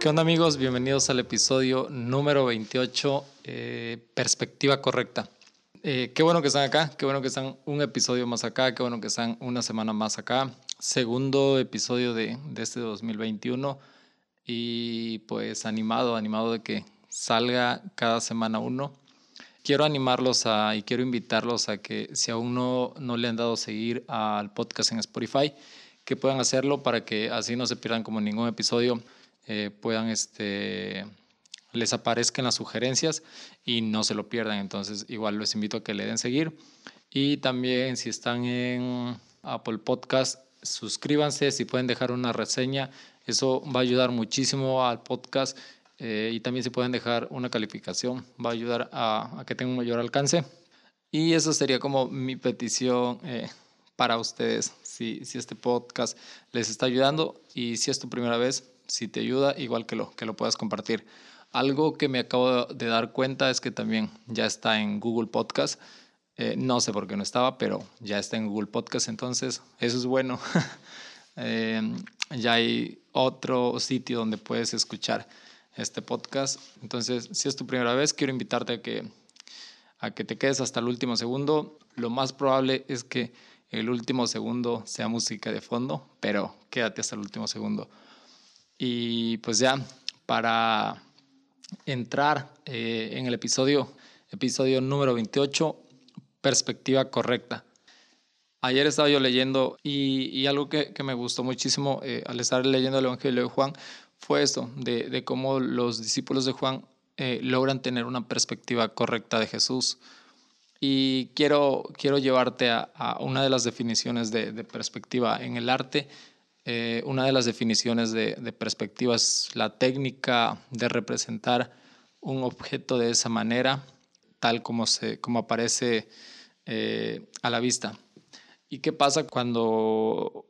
¿Qué onda amigos? Bienvenidos al episodio número 28, eh, Perspectiva Correcta. Eh, qué bueno que están acá, qué bueno que están un episodio más acá, qué bueno que están una semana más acá. Segundo episodio de, de este 2021 y pues animado, animado de que salga cada semana uno. Quiero animarlos a, y quiero invitarlos a que si aún no, no le han dado seguir al podcast en Spotify, que puedan hacerlo para que así no se pierdan como ningún episodio, eh, puedan, este, les aparezcan las sugerencias y no se lo pierdan. Entonces igual les invito a que le den seguir. Y también si están en Apple Podcast, suscríbanse, si pueden dejar una reseña, eso va a ayudar muchísimo al podcast eh, y también si pueden dejar una calificación, va a ayudar a, que tenga un mayor alcance. Y eso sería como mi petición eh, para ustedes, si, si este podcast les está ayudando y si es tu primera vez, si te ayuda, igual que lo, que lo puedas compartir. Algo que me acabo de dar cuenta es que también ya está en Google Podcast. Eh, no sé por qué no estaba, pero ya está en Google Podcast, entonces eso es bueno. ya hay otro sitio donde puedes escuchar este podcast. Entonces, si es tu primera vez, quiero invitarte a que, a que te quedes hasta el último segundo. Lo más probable es que el último segundo sea música de fondo, pero quédate hasta el último segundo. Y pues ya, para entrar eh, en el episodio, episodio número 28, perspectiva correcta. Ayer estaba yo leyendo y, algo que, me gustó muchísimo eh, al estar leyendo el Evangelio de Juan fue esto, de, cómo los discípulos de Juan eh, logran tener una perspectiva correcta de Jesús. Y quiero, quiero llevarte a, una de las definiciones de, perspectiva en el arte. Eh, una de las definiciones de, perspectiva es la técnica de representar un objeto de esa manera, tal como, se, como aparece a la vista. ¿Y qué pasa cuando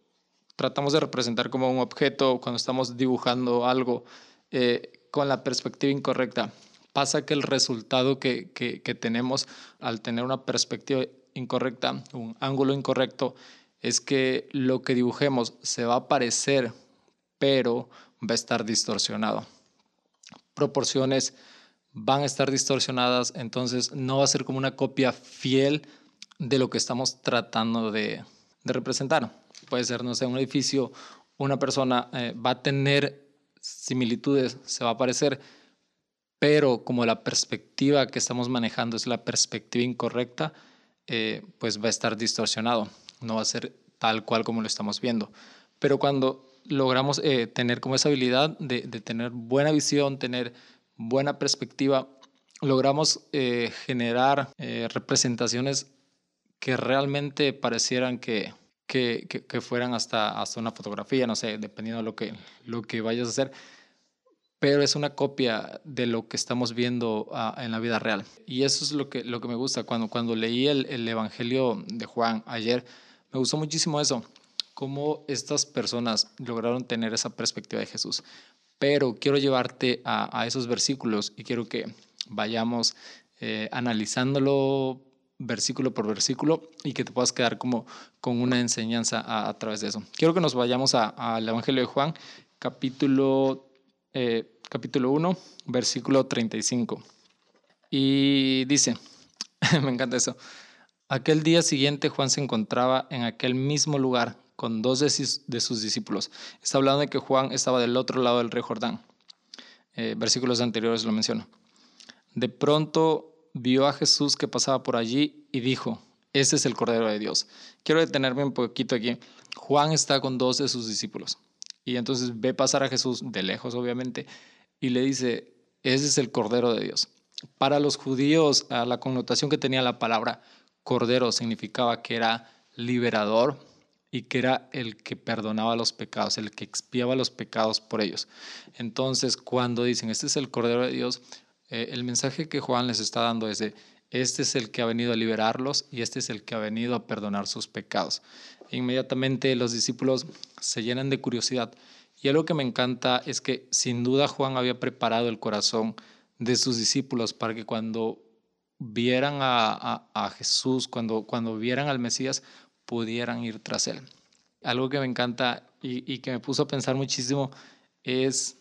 tratamos de representar como un objeto, cuando estamos dibujando algo eh, con la perspectiva incorrecta? Pasa que el resultado que, que, tenemos al tener una perspectiva incorrecta, un ángulo incorrecto, es que lo que dibujemos se va a parecer, pero va a estar distorsionado. Proporciones van a estar distorsionadas, entonces no va a ser como una copia fiel de lo que estamos tratando de, representar. Puede ser, no sé, un edificio, una persona eh, va a tener similitudes, se va a parecer, pero como la perspectiva que estamos manejando es la perspectiva incorrecta, eh, pues va a estar distorsionado, no va a ser tal cual como lo estamos viendo. Pero cuando logramos eh, tener como esa habilidad de, de, tener buena visión, tener buena perspectiva, logramos generar representaciones que realmente parecieran que, que, que, fueran hasta, hasta una fotografía, no sé, dependiendo de lo que, lo que vayas a hacer, pero es una copia de lo que estamos viendo ah, en la vida real. Y eso es lo que, lo que me gusta. Cuando, cuando leí el, el Evangelio de Juan ayer, me gustó muchísimo eso, cómo estas personas lograron tener esa perspectiva de Jesús. Pero quiero llevarte a, a esos versículos y quiero que vayamos eh, analizándolo versículo por versículo y que te puedas quedar como con una enseñanza a, través de eso. Quiero que nos vayamos al Evangelio de Juan, capítulo, eh, capítulo 1, versículo 35. Y dice, me encanta eso, aquel día siguiente Juan se encontraba en aquel mismo lugar con dos de sus, discípulos. Está hablando de que Juan estaba del otro lado del río Jordán. Eh, versículos anteriores lo menciono. De pronto vio a Jesús que pasaba por allí y dijo, ese es el Cordero de Dios. Quiero detenerme un poquito aquí. Juan está con dos de sus discípulos y entonces ve pasar a Jesús de lejos, obviamente, y le dice, ese es el Cordero de Dios. Para los judíos, la connotación que tenía la palabra Cordero significaba que era liberador y que era el que perdonaba los pecados, el que expiaba los pecados por ellos. Entonces, cuando dicen, este es el Cordero de Dios, eh, el mensaje que Juan les está dando es de, este es el que ha venido a liberarlos y este es el que ha venido a perdonar sus pecados. Inmediatamente los discípulos se llenan de curiosidad. Y algo que me encanta es que sin duda Juan había preparado el corazón de sus discípulos para que cuando vieran a, Jesús, cuando, cuando vieran al Mesías, pudieran ir tras él. Algo que me encanta y que me puso a pensar muchísimo es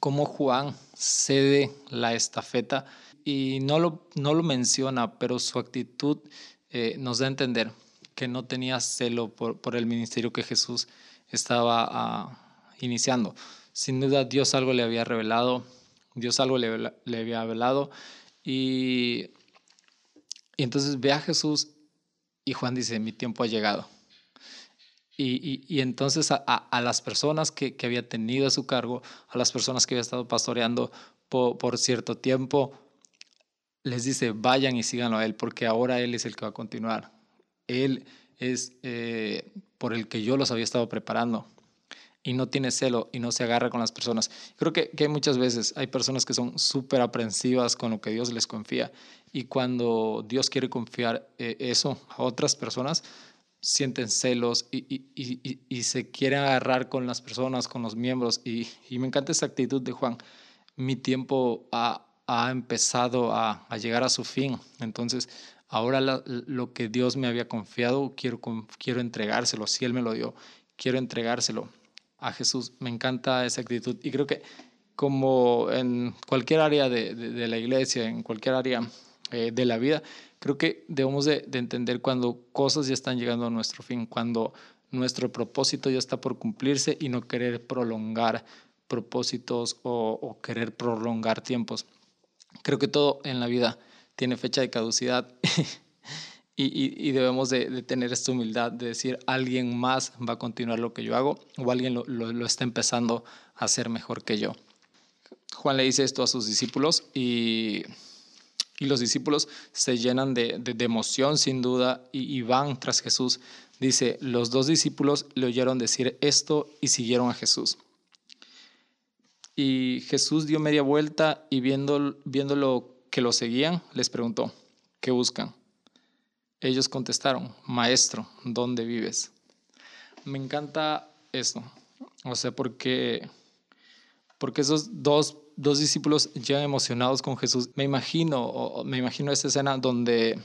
cómo Juan cede la estafeta y no lo, no lo menciona, pero su actitud eh, nos da a entender que no tenía celo por, por el ministerio que Jesús estaba ah, iniciando. Sin duda Dios algo le había revelado, Dios algo le, le había revelado y, y, entonces ve a Jesús y Juan dice, mi tiempo ha llegado. Y, y, entonces a, a, las personas que, que, había tenido a su cargo, a las personas que había estado pastoreando por, por cierto tiempo, les dice, vayan y síganlo a Él, porque ahora Él es el que va a continuar. Él es eh, por el que yo los había estado preparando. Y no tiene celo y no se agarra con las personas. Creo que, que muchas veces hay personas que son súper aprensivas con lo que Dios les confía. Y cuando Dios quiere confiar eh, eso a otras personas, sienten celos y, y, y, y, se quieren agarrar con las personas, con los miembros. Y, me encanta esa actitud de Juan. Mi tiempo ha, ha empezado a, llegar a su fin. Entonces, ahora lo que Dios me había confiado, quiero, quiero entregárselo. Si Él me lo dio, quiero entregárselo a Jesús. Me encanta esa actitud. Y creo que como en cualquier área de, la iglesia, en cualquier área eh, de la vida, creo que debemos de, entender cuando cosas ya están llegando a nuestro fin, cuando nuestro propósito ya está por cumplirse y no querer prolongar propósitos o querer prolongar tiempos. Creo que todo en la vida tiene fecha de caducidad y, debemos de, tener esta humildad de decir, alguien más va a continuar lo que yo hago o alguien lo, está empezando a hacer mejor que yo. Juan le dice esto a sus discípulos y, los discípulos se llenan de, emoción sin duda y, van tras Jesús. Dice, los dos discípulos le oyeron decir esto y siguieron a Jesús. Y Jesús dio media vuelta y viendo, viendo lo que lo seguían, les preguntó, ¿qué buscan? Ellos contestaron, Maestro, ¿dónde vives? Me encanta esto, o sea, porque, porque esos dos, dos discípulos ya emocionados con Jesús, me imagino, me imagino esa escena donde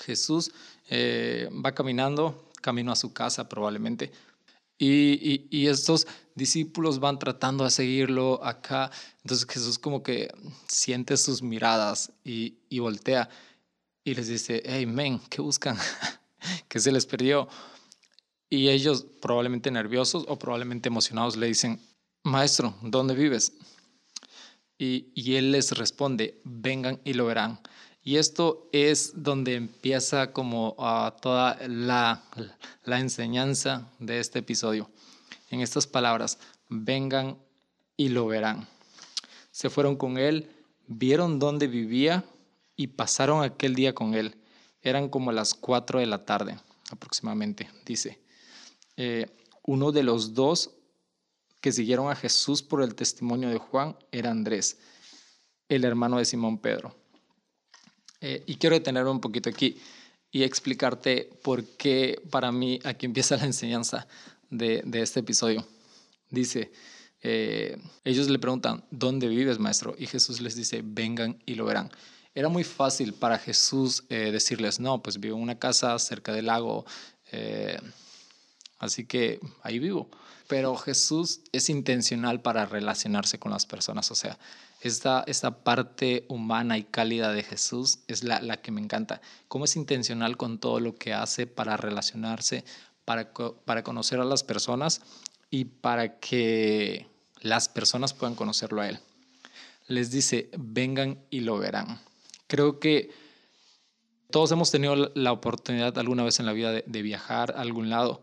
Jesús eh, va caminando, camino a su casa probablemente, y, y, estos discípulos van tratando a seguirlo acá. Entonces Jesús como que siente sus miradas y, y voltea y les dice, hey, men, ¿qué buscan? que se les perdió. Y ellos, probablemente nerviosos o probablemente emocionados, le dicen, maestro, ¿dónde vives? Y, él les responde, vengan y lo verán. Y esto es donde empieza como uh, toda la, la enseñanza de este episodio. En estas palabras, vengan y lo verán. Se fueron con él, vieron dónde vivía y pasaron aquel día con él. Eran como las cuatro de la tarde aproximadamente, dice. Eh, uno de los dos que siguieron a Jesús por el testimonio de Juan era Andrés, el hermano de Simón Pedro. Eh, y quiero detenerme un poquito aquí y explicarte por qué para mí aquí empieza la enseñanza de, este episodio. Dice, eh, ellos le preguntan, ¿dónde vives, maestro? Y Jesús les dice, vengan y lo verán. Era muy fácil para Jesús eh, decirles, no, pues vivo en una casa cerca del lago, así que ahí vivo. Pero Jesús es intencional para relacionarse con las personas, o sea, esta, esta parte humana y cálida de Jesús es la, la que me encanta. Cómo es intencional con todo lo que hace para relacionarse, para, para conocer a las personas y para que las personas puedan conocerlo a Él. Les dice, vengan y lo verán. Creo que todos hemos tenido la oportunidad alguna vez en la vida de, viajar a algún lado,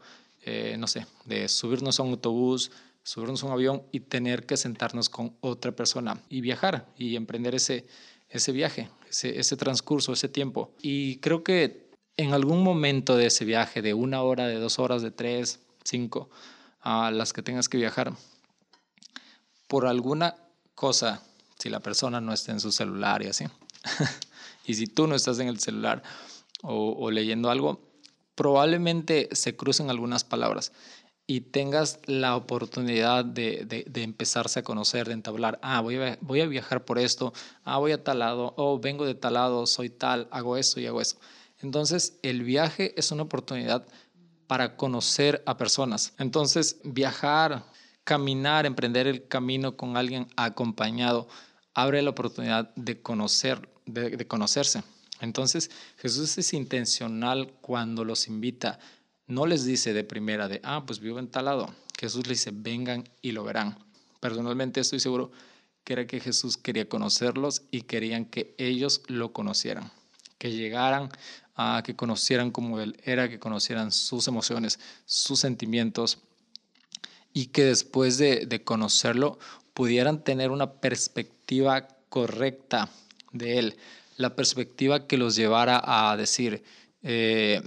eh, no sé, de subirnos a un autobús, subirnos a un avión y tener que sentarnos con otra persona y viajar y emprender ese, ese viaje, ese, ese transcurso, ese tiempo. Y creo que en algún momento de ese viaje, de una hora, de dos horas, de tres, cinco, a las que tengas que viajar, por alguna cosa, si la persona no está en su celular y así, y si tú no estás en el celular o, o leyendo algo, probablemente se crucen algunas palabras y tengas la oportunidad de, de, empezarse a conocer, de entablar, ah, voy a, voy a viajar por esto, ah, voy a tal lado, oh, vengo de tal lado, soy tal, hago esto y hago eso. Entonces, el viaje es una oportunidad para conocer a personas. Entonces, viajar, caminar, emprender el camino con alguien acompañado, abre la oportunidad de conocer, de conocerse. Entonces, Jesús es intencional cuando los invita no les dice de primera de, ah, pues vivo en tal lado. Jesús les dice, vengan y lo verán. Personalmente estoy seguro que era que Jesús quería conocerlos y querían que ellos lo conocieran, que llegaran a que conocieran como Él era, que conocieran sus emociones, sus sentimientos y que después de, conocerlo pudieran tener una perspectiva correcta de Él, la perspectiva que los llevara a decir, eh,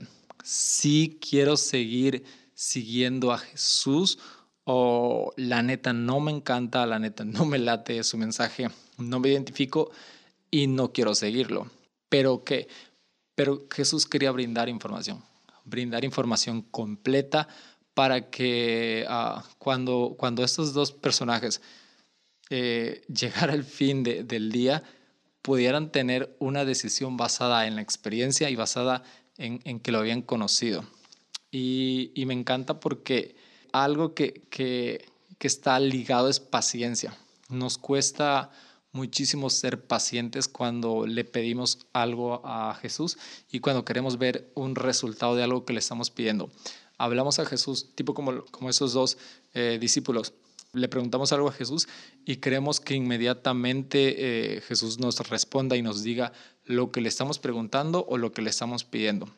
si quiero seguir siguiendo a Jesús o la neta no me encanta, la neta no me late su mensaje, no me identifico y no quiero seguirlo. Pero que pero Jesús quería brindar información, brindar información completa para que ah, cuando, cuando estos dos personajes eh, llegara el fin del día, pudieran tener una decisión basada en la experiencia y basada en, que lo habían conocido. Y, me encanta porque algo que, que, que está ligado es paciencia. Nos cuesta muchísimo ser pacientes cuando le pedimos algo a Jesús y cuando queremos ver un resultado de algo que le estamos pidiendo. Hablamos a Jesús, tipo como, como esos dos eh, discípulos. Le preguntamos algo a Jesús y queremos que inmediatamente eh, Jesús nos responda y nos diga lo que le estamos preguntando o lo que le estamos pidiendo.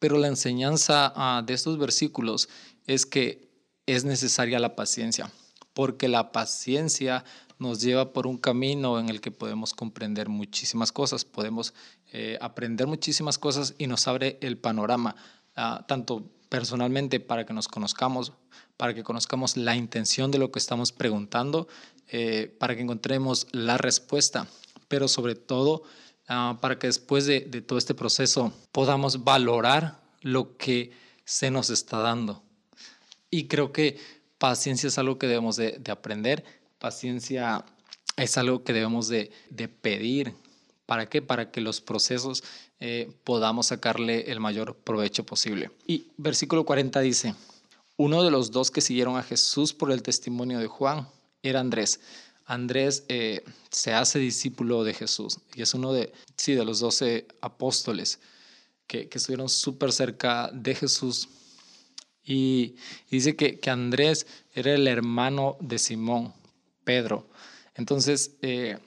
Pero la enseñanza ah, de estos versículos es que es necesaria la paciencia, porque la paciencia nos lleva por un camino en el que podemos comprender muchísimas cosas, podemos eh, aprender muchísimas cosas y nos abre el panorama, ah, tanto personalmente para que nos conozcamos, para que conozcamos la intención de lo que estamos preguntando, eh, para que encontremos la respuesta, pero sobre todo Ah, para que después de, todo este proceso podamos valorar lo que se nos está dando. Y creo que paciencia es algo que debemos de, aprender, paciencia es algo que debemos de, pedir. ¿Para qué? Para que los procesos eh, podamos sacarle el mayor provecho posible. Y versículo 40 dice, uno de los dos que siguieron a Jesús por el testimonio de Juan era Andrés. Andrés eh, se hace discípulo de Jesús y es uno de, sí, de los doce apóstoles que, estuvieron súper cerca de Jesús. Y, dice que, que, Andrés era el hermano de Simón, Pedro. Entonces, eh,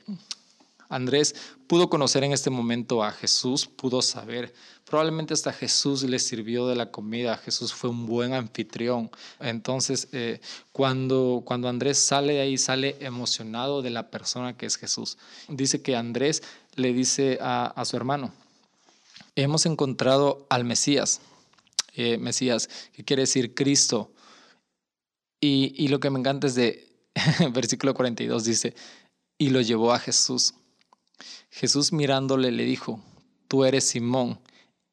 Andrés pudo conocer en este momento a Jesús, pudo saber Probablemente hasta Jesús le sirvió de la comida, Jesús fue un buen anfitrión. Entonces, eh, cuando, cuando Andrés sale de ahí, sale emocionado de la persona que es Jesús. Dice que Andrés le dice a, su hermano, hemos encontrado al Mesías. Eh, Mesías, que quiere decir Cristo. Y, y lo que me encanta es de versículo 42, dice, y lo llevó a Jesús. Jesús mirándole le dijo, tú eres Simón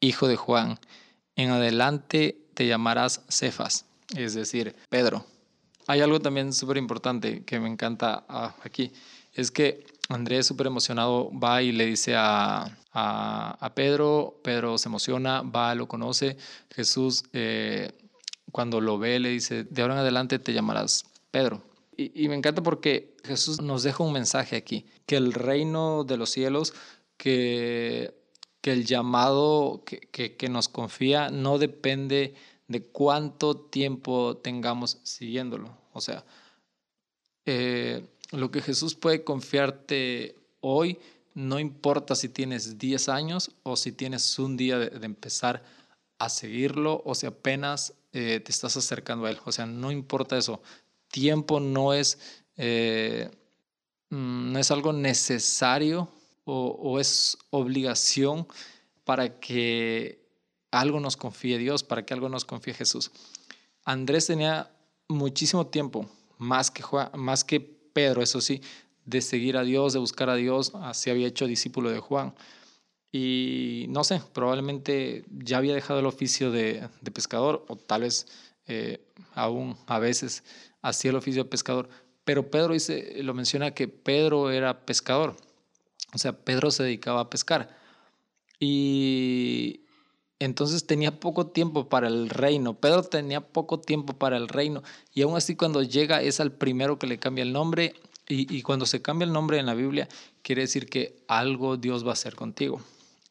hijo de Juan. En adelante te llamarás Cefas, es decir, Pedro. Hay algo también súper importante que me encanta ah, aquí, es que Andrés súper emocionado va y le dice a, a, Pedro, Pedro se emociona, va, lo conoce, Jesús eh, cuando lo ve le dice, de ahora en adelante te llamarás Pedro. Y, me encanta porque Jesús nos deja un mensaje aquí, que el reino de los cielos, que que el llamado que, que, nos confía no depende de cuánto tiempo tengamos siguiéndolo. O sea, eh, lo que Jesús puede confiarte hoy, no importa si tienes 10 años o si tienes un día de, empezar a seguirlo o si apenas eh, te estás acercando a Él. O sea, no importa eso. Tiempo no es, eh, mm, no es algo necesario o, es obligación para que algo nos confíe Dios, para que algo nos confíe Jesús. Andrés tenía muchísimo tiempo, más que, más que Pedro, eso sí, de seguir a Dios, de buscar a Dios, así había hecho discípulo de Juan. Y no sé, probablemente ya había dejado el oficio de, pescador o tal vez eh, aún a veces hacía el oficio de pescador. Pero Pedro dice, lo menciona que Pedro era pescador. O sea, Pedro se dedicaba a pescar. Y entonces tenía poco tiempo para el reino. Pedro tenía poco tiempo para el reino. Y aún así cuando llega es al primero que le cambia el nombre. Y, cuando se cambia el nombre en la Biblia, quiere decir que algo Dios va a hacer contigo.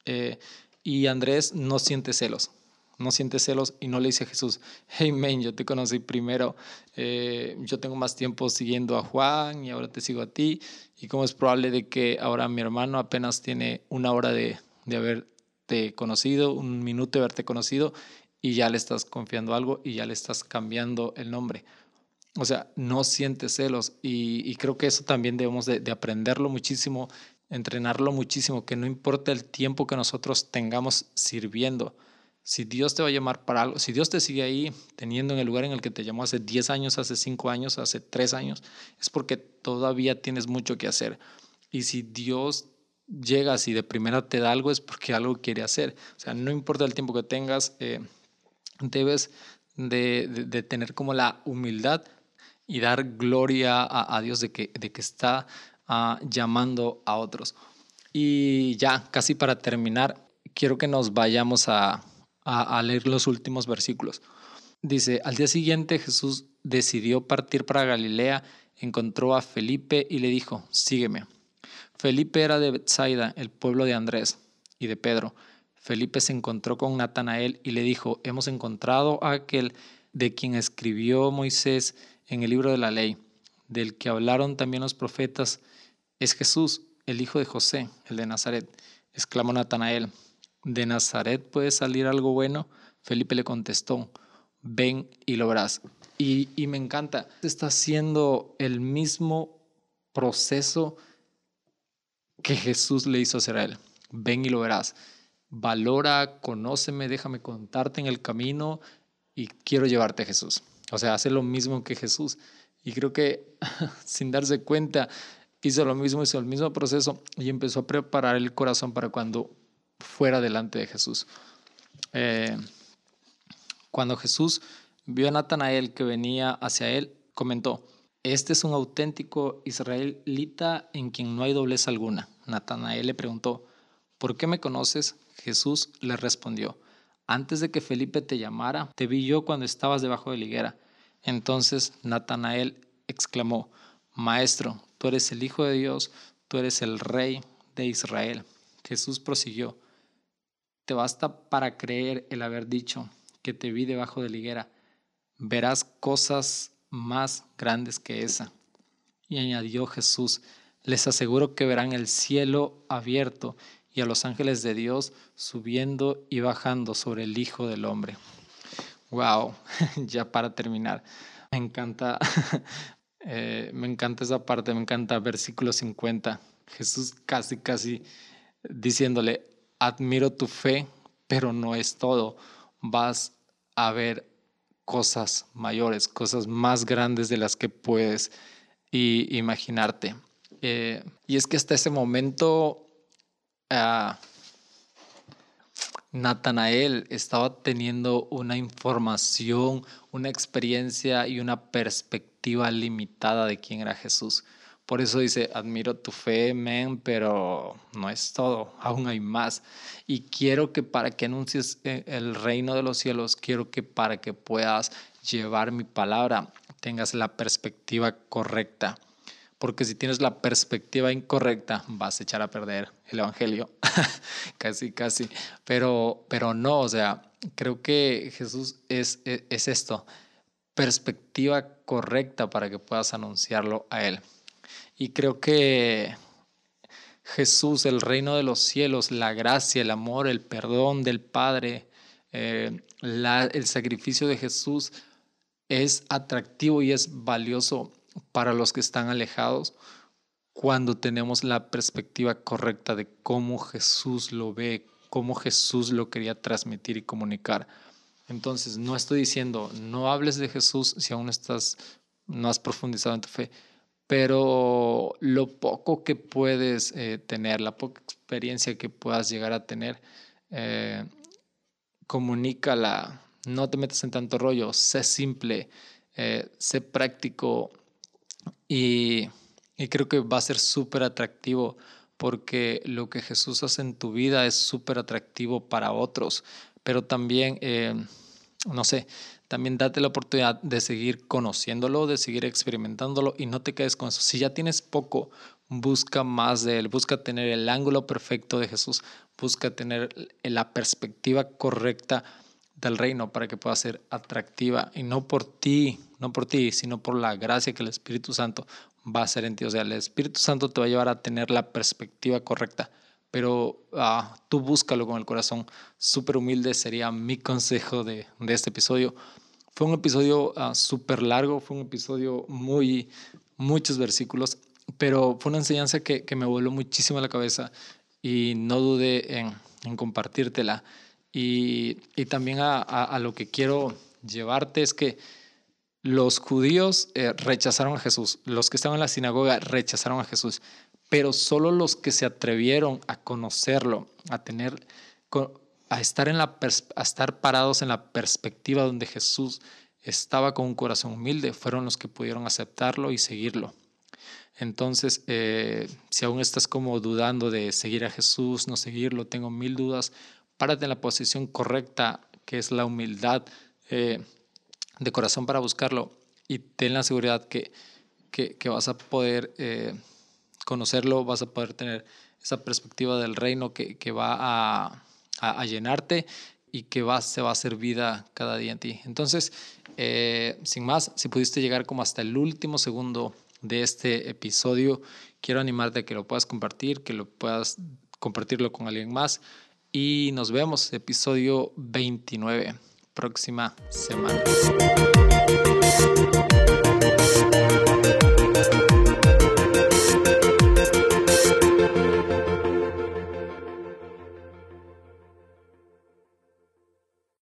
Eh, y Andrés no siente celos no siente celos y no le dice a Jesús, hey man, yo te conocí primero, eh, yo tengo más tiempo siguiendo a Juan y ahora te sigo a ti, y cómo es probable de que ahora mi hermano apenas tiene una hora de, de haberte conocido, un minuto de haberte conocido, y ya le estás confiando algo y ya le estás cambiando el nombre. O sea, no siente celos y, creo que eso también debemos de, de aprenderlo muchísimo, entrenarlo muchísimo, que no importa el tiempo que nosotros tengamos sirviendo, si Dios te va a llamar para algo, si Dios te sigue ahí teniendo en el lugar en el que te llamó hace 10 años, hace 5 años, hace 3 años, es porque todavía tienes mucho que hacer. Y si Dios llega, y de primera te da algo, es porque algo quiere hacer. O sea, no importa el tiempo que tengas, eh, debes de, tener como la humildad y dar gloria a, Dios de que, de que está ah, llamando a otros. Y ya, casi para terminar, quiero que nos vayamos a, a, leer los últimos versículos. Dice, al día siguiente Jesús decidió partir para Galilea, encontró a Felipe y le dijo, sígueme. Felipe era de Bethsaida, el pueblo de Andrés y de Pedro. Felipe se encontró con Natanael y le dijo, hemos encontrado a aquel de quien escribió Moisés en el libro de la ley, del que hablaron también los profetas, es Jesús, el hijo de José, el de Nazaret. Exclamó Natanael, ¿De Nazaret puede salir algo bueno? Felipe le contestó, ven y lo verás. Y, me encanta, está haciendo el mismo proceso que Jesús le hizo hacer a él. Ven y lo verás. Valora, conóceme, déjame contarte en el camino y quiero llevarte a Jesús. O sea, hace lo mismo que Jesús. Y creo que sin darse cuenta hizo lo mismo, hizo el mismo proceso y empezó a preparar el corazón para cuando fuera delante de Jesús. Eh, cuando Jesús vio a Natanael que venía hacia él, comentó, este es un auténtico israelita en quien no hay doblez alguna. Natanael le preguntó, ¿por qué me conoces? Jesús le respondió, antes de que Felipe te llamara, te vi yo cuando estabas debajo de la higuera. Entonces Natanael exclamó, Maestro, tú eres el Hijo de Dios, tú eres el Rey de Israel. Jesús prosiguió, te basta para creer el haber dicho que te vi debajo de la higuera. Verás cosas más grandes que esa. Y añadió Jesús, les aseguro que verán el cielo abierto y a los ángeles de Dios subiendo y bajando sobre el Hijo del Hombre. Wow, ya para terminar, me encanta, eh, me encanta esa parte, me encanta versículo 50. Jesús casi, casi diciéndole, admiro tu fe, pero no es todo. Vas a ver cosas mayores, cosas más grandes de las que puedes imaginarte. Eh, y es que hasta ese momento uh, Natanael estaba teniendo una información, una experiencia y una perspectiva limitada de quién era Jesús. Por eso dice, admiro tu fe, men, pero no es todo, aún hay más. Y quiero que para que anuncies eh, el reino de los cielos, quiero que para que puedas llevar mi palabra, tengas la perspectiva correcta. Porque si tienes la perspectiva incorrecta, vas a echar a perder el Evangelio. casi, casi. Pero, pero no, o sea, creo que Jesús es, es, es esto, perspectiva correcta para que puedas anunciarlo a Él. Y creo que Jesús, el reino de los cielos, la gracia, el amor, el perdón del Padre, eh, el sacrificio de Jesús es atractivo y es valioso para los que están alejados cuando tenemos la perspectiva correcta de cómo Jesús lo ve, cómo Jesús lo quería transmitir y comunicar. Entonces, no estoy diciendo, no hables de Jesús si aún estás, no has profundizado en tu fe pero lo poco que puedes eh, tener, la poca experiencia que puedas llegar a tener, eh, comunícala no te metas en tanto rollo, sé simple, eh, sé práctico y, creo que va a ser súper atractivo porque lo que Jesús hace en tu vida es súper atractivo para otros, pero también, eh, no sé, también date la oportunidad de seguir conociéndolo, de seguir experimentándolo y no te quedes con eso. Si ya tienes poco, busca más de él, busca tener el ángulo perfecto de Jesús, busca tener la perspectiva correcta del reino para que pueda ser atractiva y no por ti, no por ti, sino por la gracia que el Espíritu Santo va a hacer en ti. O sea, el Espíritu Santo te va a llevar a tener la perspectiva correcta, pero uh, tú búscalo con el corazón súper humilde, sería mi consejo de, de, este episodio. Fue un episodio uh, súper largo, fue un episodio muy, muchos versículos, pero fue una enseñanza que, que me voló muchísimo la cabeza y no dudé en, en compartírtela. Y, y también a, a, a, lo que quiero llevarte es que los judíos eh, rechazaron a Jesús, los que estaban en la sinagoga rechazaron a Jesús, pero solo los que se atrevieron a conocerlo, a tener, a estar, en la a estar parados en la perspectiva donde Jesús estaba con un corazón humilde, fueron los que pudieron aceptarlo y seguirlo. Entonces, eh, si aún estás como dudando de seguir a Jesús, no seguirlo, tengo mil dudas, párate en la posición correcta, que es la humildad. Eh, de corazón para buscarlo y ten la seguridad que, que, vas a poder eh, conocerlo, vas a poder tener esa perspectiva del reino que, que va a, a, llenarte y que va, se va a hacer vida cada día en ti. Entonces, eh, sin más, si pudiste llegar como hasta el último segundo de este episodio, quiero animarte a que lo puedas compartir, que lo puedas compartirlo con alguien más y nos vemos, episodio 29 próxima semana.